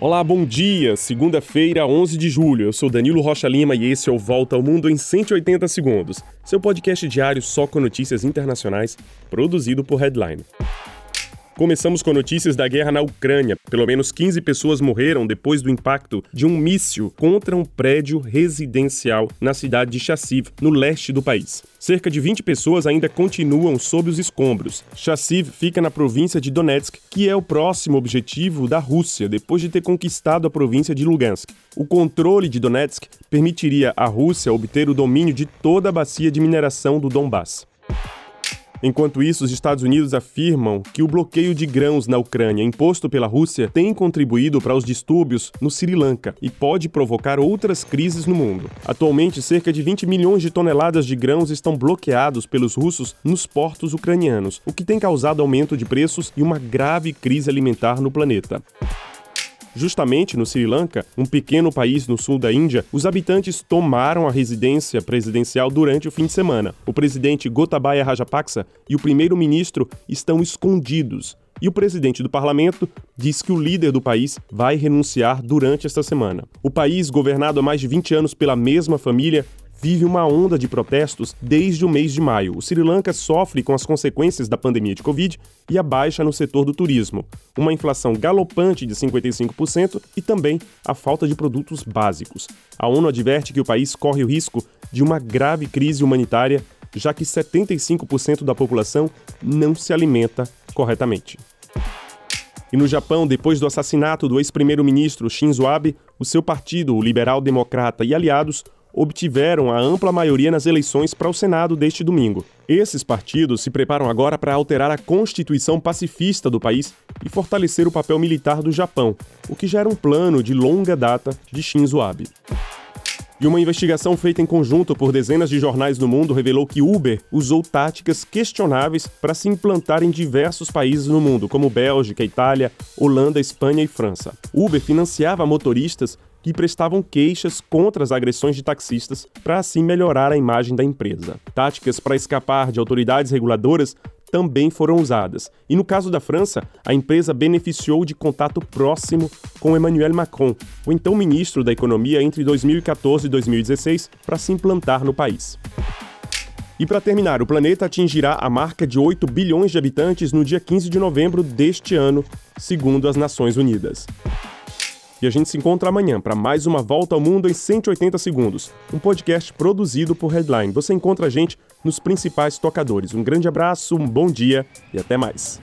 Olá, bom dia! Segunda-feira, 11 de julho. Eu sou Danilo Rocha Lima e esse é o Volta ao Mundo em 180 Segundos, seu podcast diário só com notícias internacionais, produzido por Headline. Começamos com notícias da guerra na Ucrânia. Pelo menos 15 pessoas morreram depois do impacto de um míssil contra um prédio residencial na cidade de Chassiv, no leste do país. Cerca de 20 pessoas ainda continuam sob os escombros. Chassiv fica na província de Donetsk, que é o próximo objetivo da Rússia depois de ter conquistado a província de Lugansk. O controle de Donetsk permitiria à Rússia obter o domínio de toda a bacia de mineração do Donbass. Enquanto isso, os Estados Unidos afirmam que o bloqueio de grãos na Ucrânia imposto pela Rússia tem contribuído para os distúrbios no Sri Lanka e pode provocar outras crises no mundo. Atualmente, cerca de 20 milhões de toneladas de grãos estão bloqueados pelos russos nos portos ucranianos, o que tem causado aumento de preços e uma grave crise alimentar no planeta. Justamente no Sri Lanka, um pequeno país no sul da Índia, os habitantes tomaram a residência presidencial durante o fim de semana. O presidente Gotabaya Rajapaksa e o primeiro-ministro estão escondidos. E o presidente do parlamento diz que o líder do país vai renunciar durante esta semana. O país, governado há mais de 20 anos pela mesma família, vive uma onda de protestos desde o mês de maio. O Sri Lanka sofre com as consequências da pandemia de Covid e a baixa no setor do turismo, uma inflação galopante de 55% e também a falta de produtos básicos. A ONU adverte que o país corre o risco de uma grave crise humanitária, já que 75% da população não se alimenta corretamente. E no Japão, depois do assassinato do ex-primeiro-ministro Shinzo Abe, o seu partido, o Liberal Democrata e aliados obtiveram a ampla maioria nas eleições para o Senado deste domingo. Esses partidos se preparam agora para alterar a constituição pacifista do país e fortalecer o papel militar do Japão, o que já era um plano de longa data de Shinzo Abe. E uma investigação feita em conjunto por dezenas de jornais do mundo revelou que Uber usou táticas questionáveis para se implantar em diversos países no mundo, como Bélgica, Itália, Holanda, Espanha e França. Uber financiava motoristas que prestavam queixas contra as agressões de taxistas para assim melhorar a imagem da empresa. Táticas para escapar de autoridades reguladoras também foram usadas. E no caso da França, a empresa beneficiou de contato próximo com Emmanuel Macron, o então ministro da Economia entre 2014 e 2016, para se implantar no país. E para terminar, o planeta atingirá a marca de 8 bilhões de habitantes no dia 15 de novembro deste ano, segundo as Nações Unidas. E a gente se encontra amanhã para mais uma volta ao mundo em 180 segundos, um podcast produzido por Headline. Você encontra a gente nos principais tocadores. Um grande abraço, um bom dia e até mais.